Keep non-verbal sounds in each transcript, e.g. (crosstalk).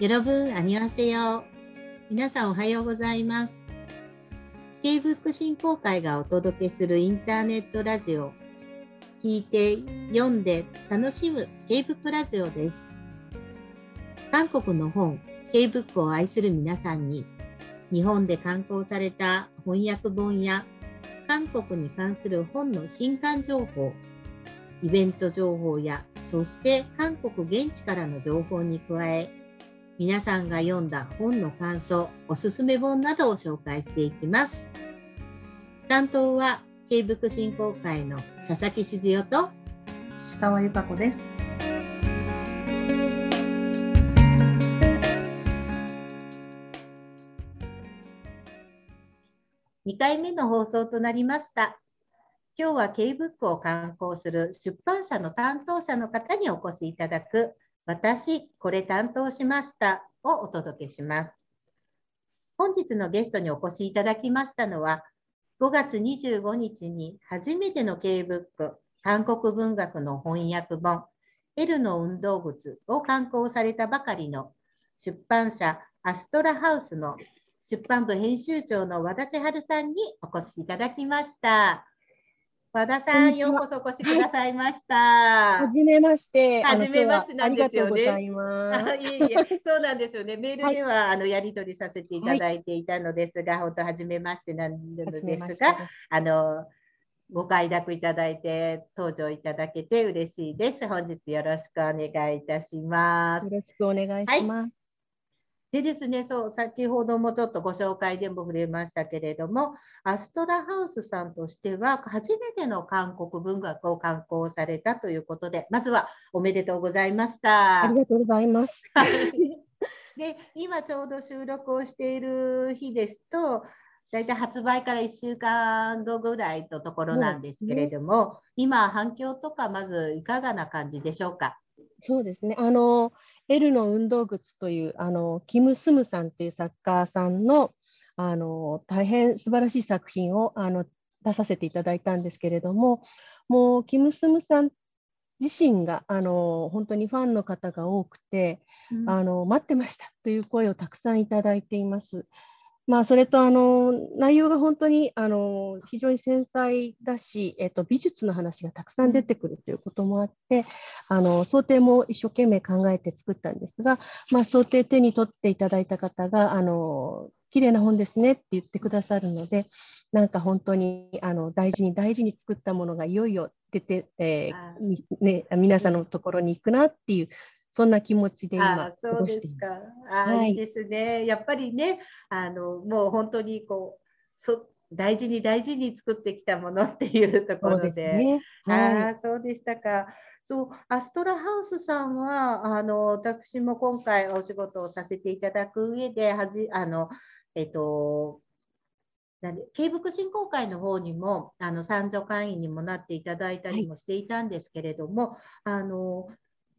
여러분 안녕하세요。皆さんおはようございます。K-BOOK 振興会がお届けするインターネットラジオ。聞いて、読んで、楽しむ K-BOOK ラジオです。韓国の本、K-BOOK を愛する皆さんに、日本で刊行された翻訳本や、韓国に関する本の新刊情報、イベント情報や、そして韓国現地からの情報に加え、 皆さんが読んだ本の感想、おすすめ本などを紹介していきます。担当は、ック振興会の佐々木静代と、石川由香子です。2回目の放送となりました。今日は K ブックを刊行する出版社の担当者の方にお越しいただく、私、これ担当しましたをお届けします。本日のゲストにお越しいただきましたのは、5月25日に初めての K ブック、韓国文学の翻訳本、L の運動靴を刊行されたばかりの出版社アストラハウスの出版部編集長の和田千春さんにお越しいただきました。和田さん、ようこそお越しくださいました。はじめまして。はじめましてなんですよねありがとうございえいえ、そうなんですよね。メールでは、あのやり取りさせていただいていたのですが、本当はじめましてなんですが、あのご快諾いただいて登場いただけて嬉しいです。本日よろしくお願いいたしますよ。ろしくお願いします。でですね、そう、先ほどもちょっとご紹介でも触れましたけれども、アストラハウスさんとしては、初めての韓国文学を刊行されたということで、まずはおめでとうございました。ありがとうございます。(laughs) で、今ちょうど収録をしている日ですと、大体発売から1週間後ぐらいのところなんですけれども、今、反響とか、まずいかがな感じでしょうか？そうですね。あの、L の運動靴という、あの、キム・スムさんという作家さんの、あの、大変素晴らしい作品を、あの、出させていただいたんですけれども、もう、キム・スムさん自身が、あの、本当にファンの方が多くて、あの待ってましたという声をたくさんいただいています。まあ、それとあの内容が本当にあの非常に繊細だし、えっと、美術の話がたくさん出てくるということもあって、あの想定も一生懸命考えて作ったんですが、まあ、想定手に取っていただいた方があの綺麗な本ですねって言ってくださるので、なんか本当にあの大事に大事に作ったものがいよいよ出て、えあー。みね、皆さんのところに行くなっていう、そんな気持ちで今あ、そうです。か。あ、はいいいですね。やっぱりね、あのもう本当にこうそ大事に大事に作ってきたものっていうところで。ね。はああ、そうでしたか。そう、アストラハウスさんは、あの、私も今回お仕事をさせていただく上で、はじ、あの、えっと、なんで、慶福振興会の方にも、あの、参助会員にもなっていただいたりもしていたんですけれども、あの、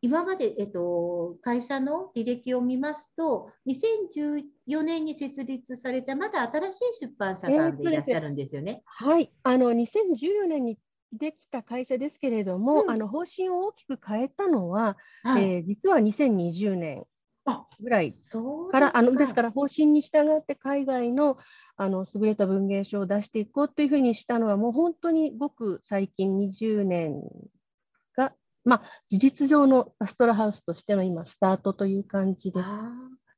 今まで、えっと、会社の履歴を見ますと、2014年に設立された、まだ新しい出版社さんでいらっしゃるんですよね。い。はい。あの、2014年にできた会社ですけれども、うんあの方針を大きく変えたのは、はい。えー実は2020年あぐらいそうから、あのですから方針に従って海外のあの優れた文芸賞を出していこうというふうにしたのは、もう本当にごく最近20年が、まあ、事実上のアストラハウスとしての今、スタートという感じです。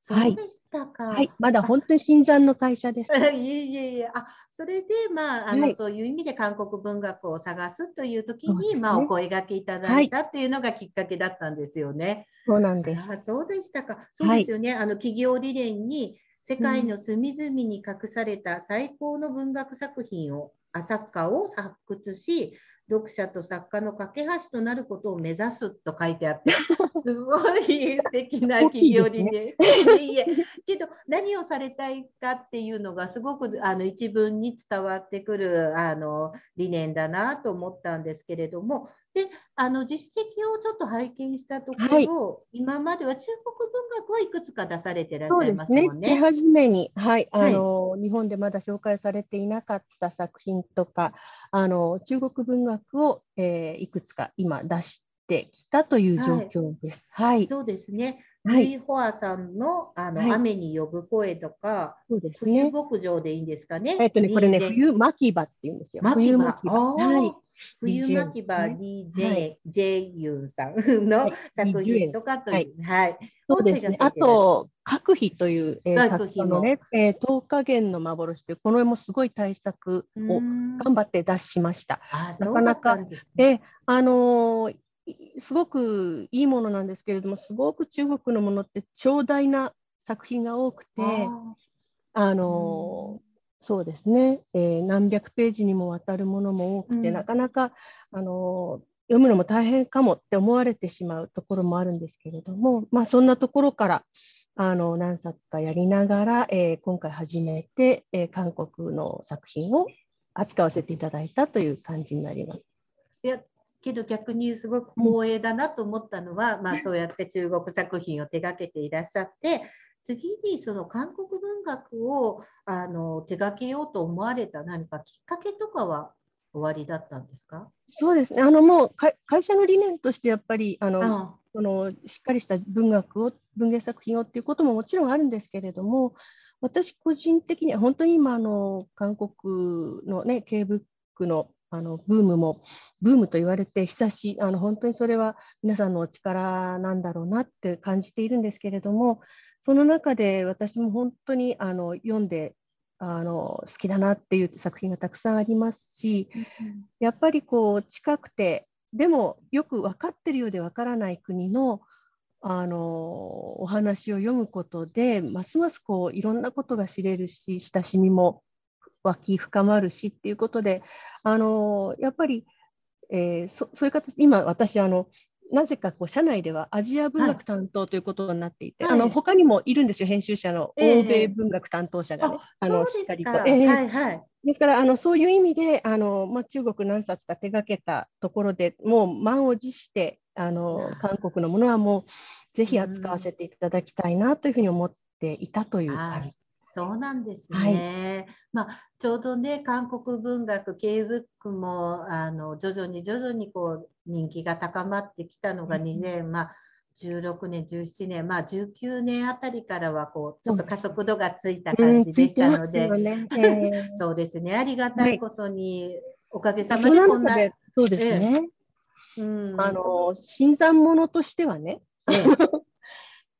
そはいうでしたか。はい、まだ本当に新参の会社です。(laughs) いえいえいえ、あ、それで、まあ、あの、はいそういう意味で韓国文学を探すという時に、ねまあ、お声掛けいただいたっていうのがきっかけだったんですよね。そうなんです。あ、そうでしたか。そうですよね。あの、企業理念に、世界の隅々に隠された最高の文学作品を、あ作家を発掘し、読者と作家の架け橋となることを目指すと書いてあって、(laughs) すごい素敵な企業理念。いえいえ、けど何をされたいかっていうのがすごくあの一文に伝わってくるあの理念だなと思ったんですけれども、であの実績をちょっと拝見したところ、はい今までは中国文学をいくつか出されてらっしゃいますもん。ね。手始めに、はい、はいあの、日本でまだ紹介されていなかった作品とか、あの、中国文学を、えーいくつか今出しってきたという状況です。はい。そうですね。はい、ホアさんのあの、はい、雨に呼ぶ声とか、そうですね、冬牧場でいいんですかね。えっとね、これね、冬牧場って言うんですよ。冬牧場。はい。冬牧場 DJ、J ユンさんの作品とかという、はい。そうですね。あと、各費という、えー、作品のね、えー、10日元の幻という、この絵もすごい対策を頑張って出しました。なかなか、えあのーすごくいいものなんですけれども、すごく中国のものって長大な作品が多くて、あの、そうですね、えー、何百ページにもわたるものも多くて、うん、なかなかあの読むのも大変かもって思われてしまうところもあるんですけれども、まあ、そんなところからあの何冊かやりながら、えー、今回初めて、えー、韓国の作品を扱わせていただいたという感じになります。いやけど逆にすごく光栄だなと思ったのは、うん、まあ、そうやって中国作品を手がけていらっしゃって次にその韓国文学をあの手掛けようと思われた何かきっかけとかは終わりだったんですか？そうですね。あのもう会社の理念としてやっぱりあのそのしっかりした文学を文芸作品をっていうことももちろんあるんですけれども私個人的には本当に今あの韓国のね K ブックのあのブームもブームと言われて久しあの本当にそれは皆さんのお力なんだろうなって感じているんですけれどもその中で私も本当にあの読んであの好きだなっていう作品がたくさんありますし、やっぱりこう近くてでもよく分かってるようで分からない国のあのお話を読むことでますますこういろんなことが知れるし親しみも湧き深まるしっていうことで、あのやっぱり、えー、そそういう形、今私あの、なぜかこう社内ではアジア文学担当ということになっていて、はい、あの他にもいるんですよ、編集者の欧米文学担当者がね、えー、あのしっかりと。えー、はいはい、ですからあのそういう意味であの、まあ、中国何冊か手がけたところでもう満を持してあの韓国のものはもうぜひ扱わせていただきたいなというふうに思っていたという感じそうなんですね。はい、まあ、ちょうどね、韓国文学、K ブックもあの徐々に徐々にこう人気が高まってきたのが2000、まあ、16年、17年、まあ、19年あたりからはこうちょっと加速度がついた感じでしたので、(laughs) そうですね、ありがたいことに、おかげさまでこんな。そうですね。うん、あの新参者としてはね、(laughs)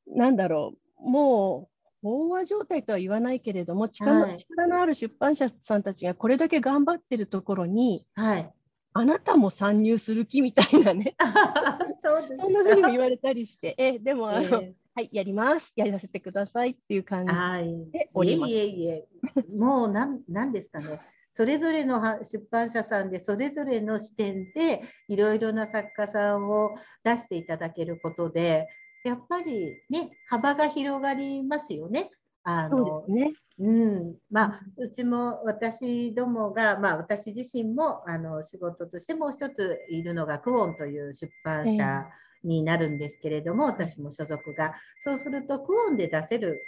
なんだろう、もう飽和状態とは言わないけれども力,、はい、力のある出版社さんたちがこれだけ頑張ってるところに、はい、あなたも参入する気みたいなね。(laughs) そうですそんなふうにも言われたりして。えでもあの、えー、はいやります。やらせてくださいっていう感じでおります。いえいえいえ。もうなんなんですかね。それぞれの出版社さんでそれぞれの視点でいろいろな作家さんを出していただけることでやっぱりね幅が広がりますよね。あのね。うん、まあうちも私どもが、まあ、私自身もあの仕事としてもう一ついるのがクオンという出版社になるんですけれども、えー、私も所属が。そうするとクオンで出せる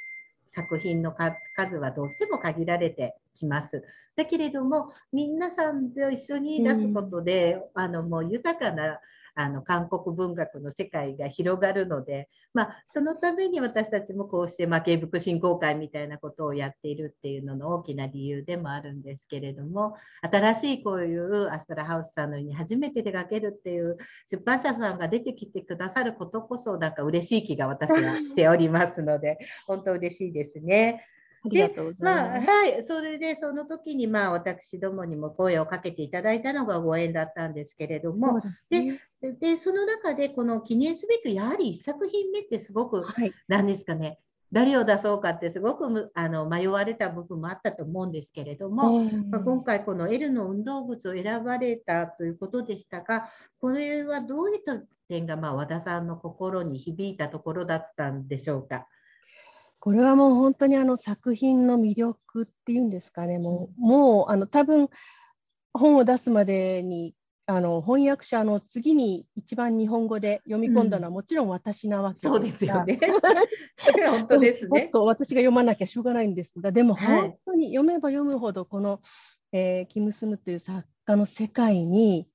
作品の数はどうしても限られてきます。だけれども皆さんと一緒に出すことで、うん、あのもう豊かなあの韓国文学の世界が広がるので、まあ、そのために私たちもこうして、まあ、芸福振興会みたいなことをやっているっていうのの大きな理由でもあるんですけれども新しいこういうアストラハウスさんのように初めて手がけるっていう出版社さんが出てきてくださることこそなんか嬉しい気が私はしておりますので本当嬉しいですね。でまあはい、それでその時にまあ私どもにも声をかけていただいたのがご縁だったんですけれども、で、ね、でその中でこの記念すべきやはり1作品目ってすごく、はい、何ですかね誰を出そうかってすごくあの迷われた部分もあったと思うんですけれども、まあ、今回この L の運動靴を選ばれたということでしたがこれはどういった点がまあ和田さんの心に響いたところだったんでしょうか？これはもう本当にあの作品の魅力っていうんですかね、もうもうあの多分本を出すまでにあの翻訳者の次に一番日本語で読み込んだのはもちろん私なわけそうですよね。(laughs) 本当ですね。と私が読まなきゃしょうがないんです。が、でも本当に読めば読むほどこの、えー、キム・スムという作家の世界に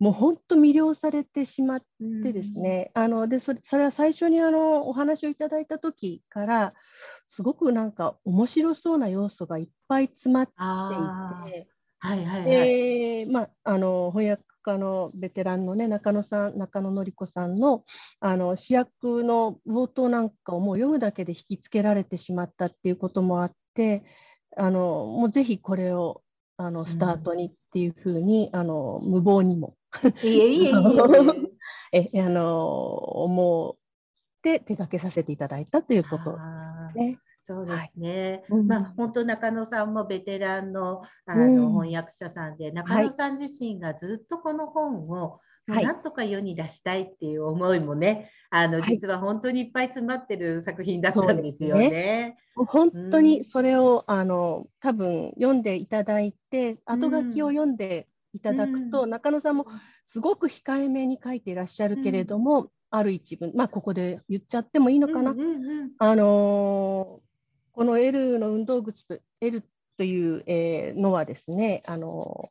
もう本当魅了されてしまってですね、あのでそれそれは最初にあのお話をいただいた時からすごくなんか面白そうな要素がいっぱい詰まっていて。はいはいはい、でまあ、あの翻訳家のベテランの、ね、中野さん中野典子さんのあの主役の冒頭なんかをもう読むだけで引きつけられてしまったっていうこともあってあのもうぜひこれをあのスタートにっていうふうに、うん、あの無謀にもいえいえいえ。(laughs) えあの思って手掛けさせていただいたということね。そうですね、はい、まあ、本当中野さんもベテランのあの、翻訳者さんで中野さん自身がずっとこの本を、はい、なんとか世に出したいっていう思いもね、あの実は本当にいっぱい詰まってる作品だったんですよね。ね。本当にそれを、うん、あの多分読んでいただいて後書きを読んでいただくと、うん、中野さんもすごく控えめに書いていらっしゃるけれども、うん、ある一文まあここで言っちゃってもいいのかな？あのこの L の運動靴と L という、えー、のはですね、あの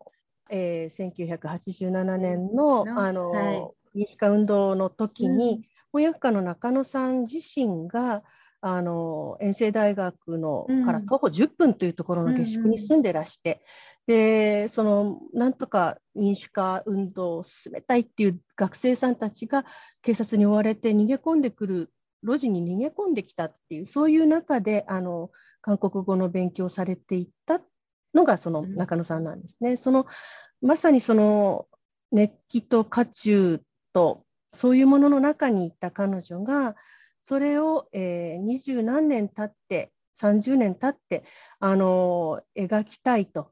えー、1987年の,、あの、はい、民主化運動の時に、翻訳家の中野さん自身があの遠征大学のから徒歩10分というところの下宿に住んでらして、うんうん、でそのなんとか民主化運動を進めたいっていう学生さんたちが警察に追われて逃げ込んでくる路地に逃げ込んできたっていうそういう中であの韓国語の勉強をされていったのがその中野さんなんですね。うん、そのまさにその熱気と渦中とそういうものの中にいた彼女がそれを二十、えー、何年経って30年経ってあの描きたいと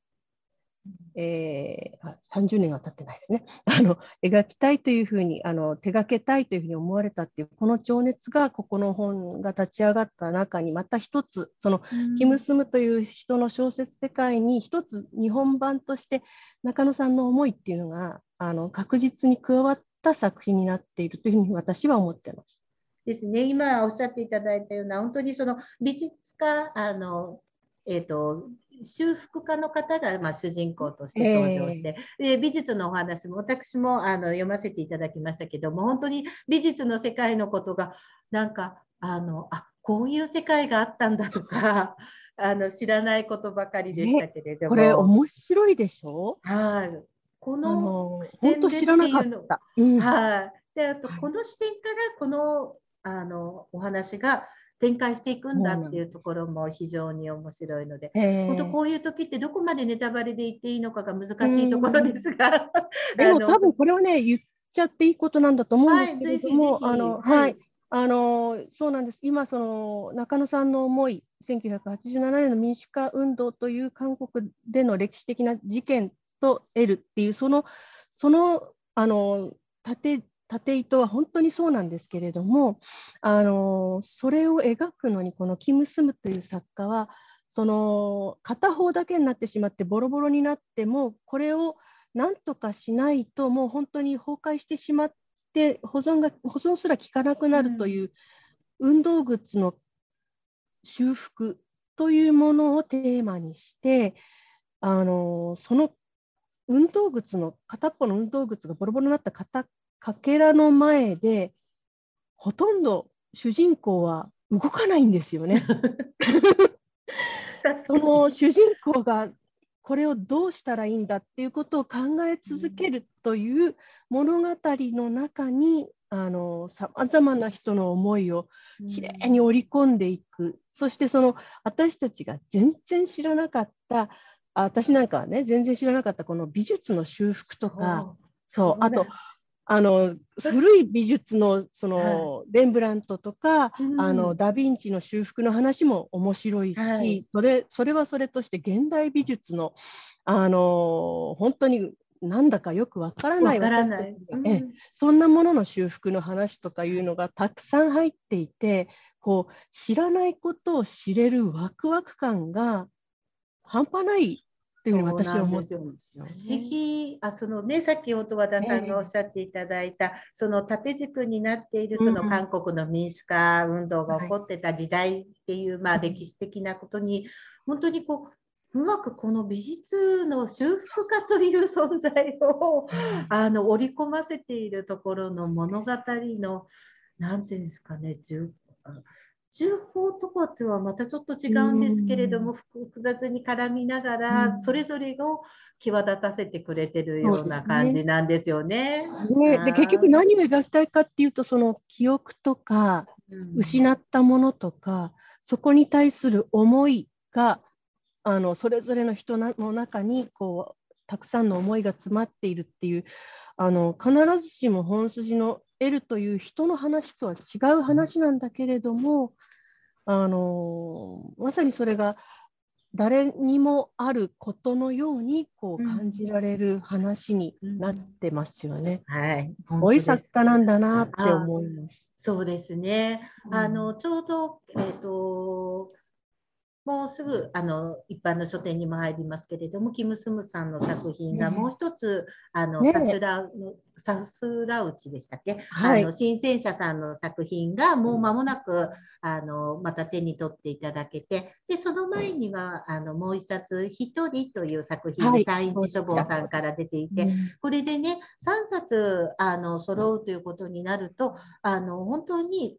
えー、30年は経ってないですね。(laughs) あの描きたいというふうにあの手がけたいというふうに思われたっていうこの情熱がここの本が立ち上がった中にまた一つその、キム・スムという人の小説世界に一つ日本版として中野さんの思いっていうのがあの確実に加わった作品になっているというふうに私は思ってます。ですね、今おっしゃっていただいたような本当にその美術家あの、えーと修復家の方がまあ主人公として登場して、えー、で美術のお話も私もあの読ませていただきましたけども本当に美術の世界のことがなんかあのあこういう世界があったんだとか (laughs) あの知らないことばかりでしたけれども、これ面白いでしょ？はい。この視点でっていうの、うん、はい。であとこの視点からこのあのお話が展開していくんだっていうところも非常に面白いので、本当こういう時ってどこまでネタバレで言っていいのかが難しいところですが、(laughs) でも多分これはね言っちゃっていいことなんだと思うんですけれども、はい、あのはい、あのそうなんです。今その中野さんの思い、1987年の民主化運動という韓国での歴史的な事件と得るっていうそのそのあの縦縦糸は本当にそうなんですけれどもあのそれを描くのにこのキム・スムという作家はその片方だけになってしまってボロボロになってもこれを何とかしないともう本当に崩壊してしまって保存が保存すら効かなくなるという、運動靴の修復というものをテーマにしてあのその運動靴の片っぽの運動靴がボロボロになった片かけらの前でほとんど主人公は動かないんですよね。その主人公がこれをどうしたらいいんだっていうことを考え続けるという物語の中にさまざまな人の思いをきれいに織り込んでいく、うん、そしてその私たちが全然知らなかった私なんかはね全然知らなかったこの美術の修復とか。そう。あとあの古い美術のその、はい、レンブラントとか、うん、あのダ・ヴィンチの修復の話も面白いし、はい、それそれはそれとして現代美術のあの本当になんだかよくわからない私たちうん、えそんなものの修復の話とかいうのがたくさん入っていてこう知らないことを知れるワクワク感が半端ないっていう私は思ってるんですよ、ね、不思議。あそのねさっき音和田さんがおっしゃっていただいた、えー、その縦軸になっているその韓国の民主化運動が起こってた時代っていう、うん、まあ歴史的なことに本当にこううまくこの美術の修復家という存在をあの織り込ませているところの物語の何て言うんですかね重法とかとはまたちょっと違うんですけれども、複雑に絡みながら、それぞれを際立たせてくれてるような感じなんですよね。ね。で結局何を描きたいかっていうとその記憶とか、失ったものとかそこに対する思いがあのそれぞれの人の中にこうたくさんの思いが詰まっているっていうあの必ずしも本筋の L という人の話とは違う話なんだけれども、あのまさにそれが誰にもあることのようにこう感じられる話になってますよね。うんうん、はい、すごい作家なんだなって思います。そうですね。あのちょうどえっ、ー、ともうすぐあの一般の書店にも入りますけれども、キム・スムさんの作品がもう一つ、あの、ね、サスラサスラウチでしたっけ、はい、あの新戦車さんの作品がもう間もなくあのまた手に取っていただけて、でその前にはあのもう一冊、ひとりという作品、はい、サイン書房さんから出ていて、これでね、3冊あの揃うということになると、あの本当に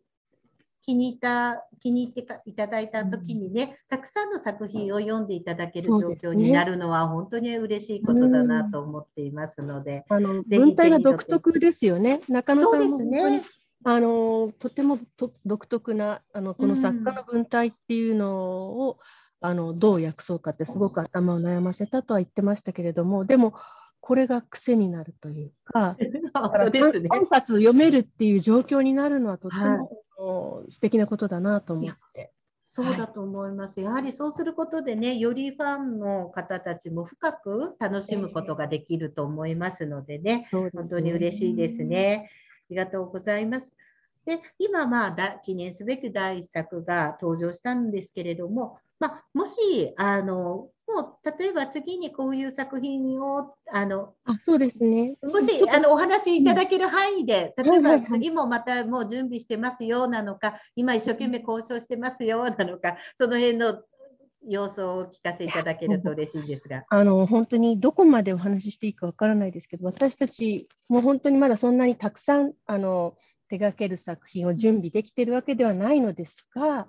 気に入った気に入っていただいた時にね、たくさんの作品を読んでいただける状況になるのは本当に嬉しいことだなと思っていますので、あの文体が独特ですよね。中野さんも本当にあのとても独特なあのこの作家の文体っていうのを、あのどう訳そうかってすごく頭を悩ませたとは言ってましたけれどもでもこれが癖になるというか、だから3冊読めるっていう状況になるのはとても素敵なことだなと思って。そうだと思います、はい、やはりそうすることでね、よりファンの方たちも深く楽しむことができると思いますのでね、えー、本当に嬉しいですね。ありがとうございます。で今、まあ、記念すべき第1作が登場したんですけれども、まあ、もしあのもう例えば次にこういう作品をあのあそうですね。もしあのお話しいただける範囲で、例えば次もまたもう準備してますよなのか、今一生懸命交渉してますよなのか、その辺の様子をお聞かせいただけると嬉しいんですが。あの本当にどこまでお話ししていいかわからないですけど、私たちも本当にまだそんなにたくさんあの手掛ける作品を準備できているわけではないのですが、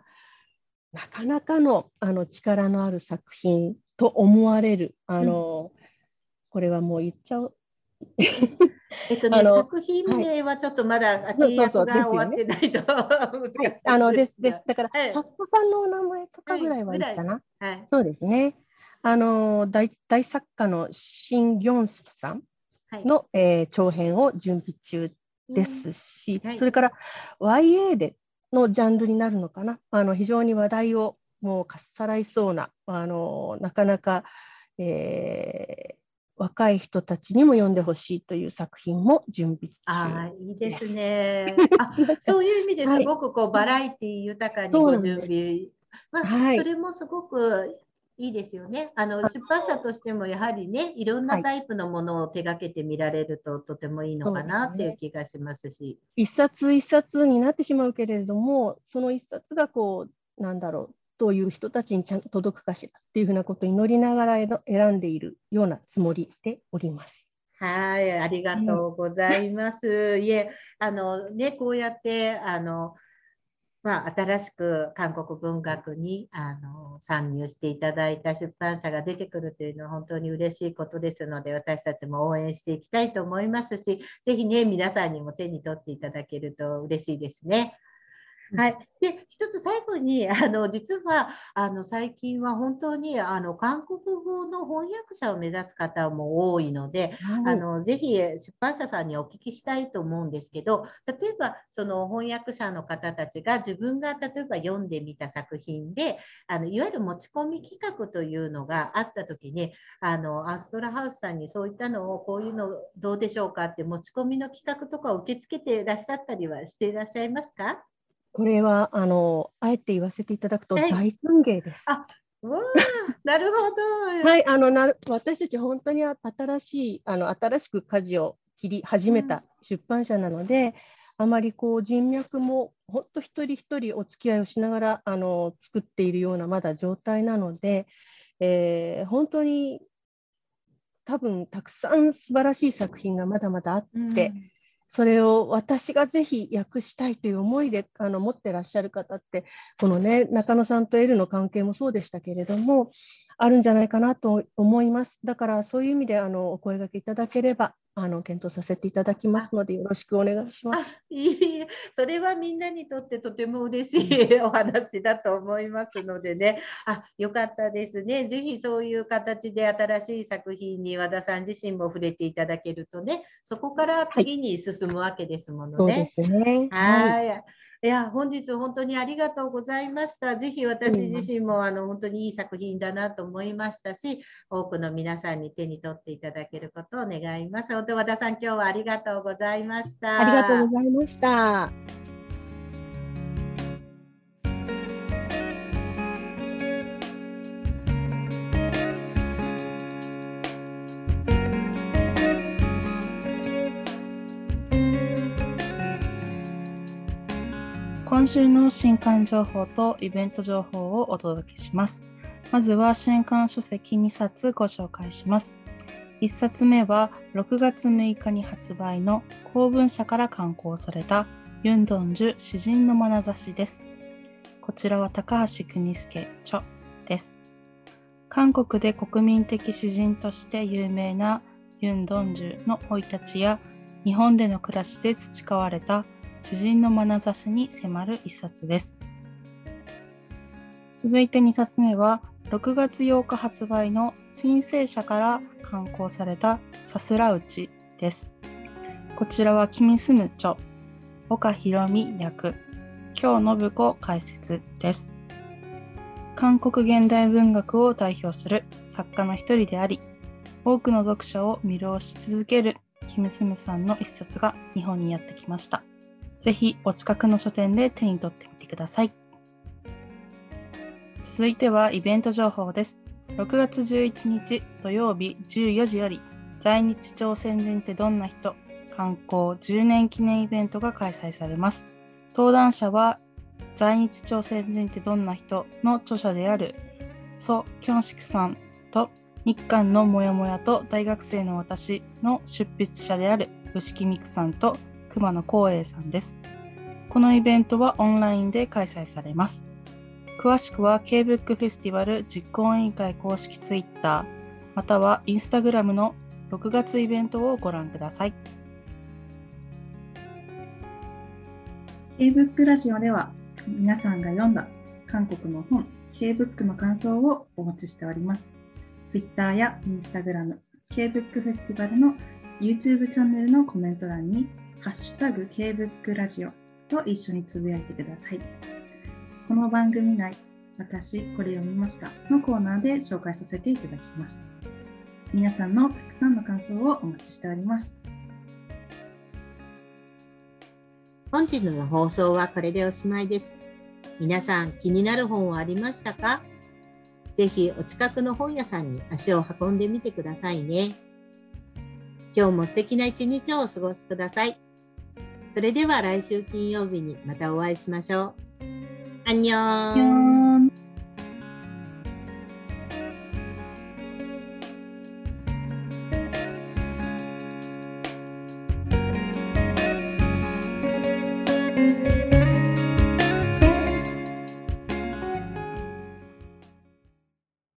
なかなかのあの力のある作品と思われる、あの、うん、これはもう言っちゃう。(laughs) えっとね、作品名はちょっとまだ契約が終わってないと。(laughs) 難しいあのですです。だから、はい、作家さんのお名前とかぐらいはいいかな。はい、そうですね。あの大大作家のシン・ギョンスクさんの、はい、えー、長編を準備中ですし、うん。はい、それから YA でのジャンルになるのかな。あの非常に話題をもうかっさらいそうな、あのなかなか、えー、若い人たちにも読んでほしいという作品も準備あいいですね (laughs) あ。そういう意味ですごくこう、はい、バラエティ豊かにご準備。まあ、はい、それもすごくいいですよね。あの出版社としてもやはりね、いろんなタイプのものを手がけてみられると、とてもいいのかなっていう気がしますし。一、ね、冊一冊になってしまうけれども、その一冊がこうなんだろうどういう人たちにちゃんと届くかしらっていうふうなことを祈りながら選んでいるようなつもりでおります。はい、ありがとうございます。いえ、あのね、こうやってあのまあ、新しく韓国文学にあの参入していただいた出版社が出てくるというのは本当に嬉しいことですので私たちも応援していきたいと思いますしぜひね皆さんにも手に取っていただけると嬉しいですね。はい、で一つ最後に (laughs) あの実はあの最近は本当にあの韓国語の翻訳者を目指す方も多いので、はい、あのぜひ出版社さんにお聞きしたいと思うんですけど例えばその翻訳者の方たちが自分が例えば読んでみた作品であのいわゆる持ち込み企画というのがあった時にあのアストラハウスさんにそういったのをこういうのどうでしょうかって持ち込みの企画とか受け付けていらっしゃったりはしていらっしゃいますか？これはあのあえて言わせていただくと大歓迎です。あわなるほど。はい、あのな私たち本当に新しいあの新しく舵を切り始めた出版社なので、うん、あまりこう人脈も本当一人一人お付き合いをしながらあの作っているようなまだ状態なので、えー、本当に多分たくさん素晴らしい作品がまだまだあって、うん、それを私がぜひ訳したいという思いであの持ってらっしゃる方ってこのね中野さんと L の関係もそうでしたけれどもあるんじゃないかなと思います。だからそういう意味であのお声がけいただければあの検討させていただきますのでよろしくお願いします。いいそれはみんなにとってとても嬉しいお話だと思いますのでね、あよかったですね。ぜひそういう形で新しい作品に和田さん自身も触れていただけるとね、そこから次に進むわけですものね。そうですね。はい。いや、本日本当にありがとうございました。ぜひ私自身もあの本当にいい作品だなと思いましたし、多くの皆さんに手に取っていただけることを願います。本当和田さん、今日はありがとうございました。ありがとうございました。今週の新刊情報とイベント情報をお届けします。まずは新刊書籍2冊ご紹介します。1冊目は6月6日に発売の公文社から刊行されたユンドンジュ詩人の眼差しです。こちらは高橋邦介著です。韓国で国民的詩人として有名なユン・ドンジュの生い立ちや日本での暮らしで培われた詩人の眼差しに迫る一冊です。続いて2冊目は、6月8日発売の申請者から刊行されたさすらうちです。こちらはキミスム著、岡博美役、京信子解説です。韓国現代文学を代表する作家の一人であり、多くの読者を魅了し続けるキムスムさんの一冊が日本にやってきました。ぜひお近くの書店で手に取ってみてください。続いてはイベント情報です。6月11日土曜日14時より在日朝鮮人ってどんな人？観光10年記念イベントが開催されます。登壇者は在日朝鮮人ってどんな人？の著者であるソ・キョンシクさんと日韓のモヤモヤと大学生の私の出筆者である牛木美久さんと熊野光栄さんです。このイベントはオンラインで開催されます。詳しくは K-BOOK フェスティバル実行委員会公式 Twitter または Instagram の6月イベントをご覧ください。K-BOOK ラジオでは皆さんが読んだ韓国の本 K-BOOK の感想をお待ちしております。Twitter や Instagram、K-BOOK フェスティバルの YouTube チャンネルのコメント欄にハッシュタグ K-BOOK ラジオと一緒につぶやいてください。この番組内、私、これ読みましたのコーナーで紹介させていただきます。皆さんのたくさんの感想をお待ちしております。本日の放送はこれでおしまいです。皆さん気になる本はありましたか？ぜひお近くの本屋さんに足を運んでみてくださいね。今日も素敵な一日をお過ごしください。それでは来週金曜日にまたお会いしましょう。アンニョン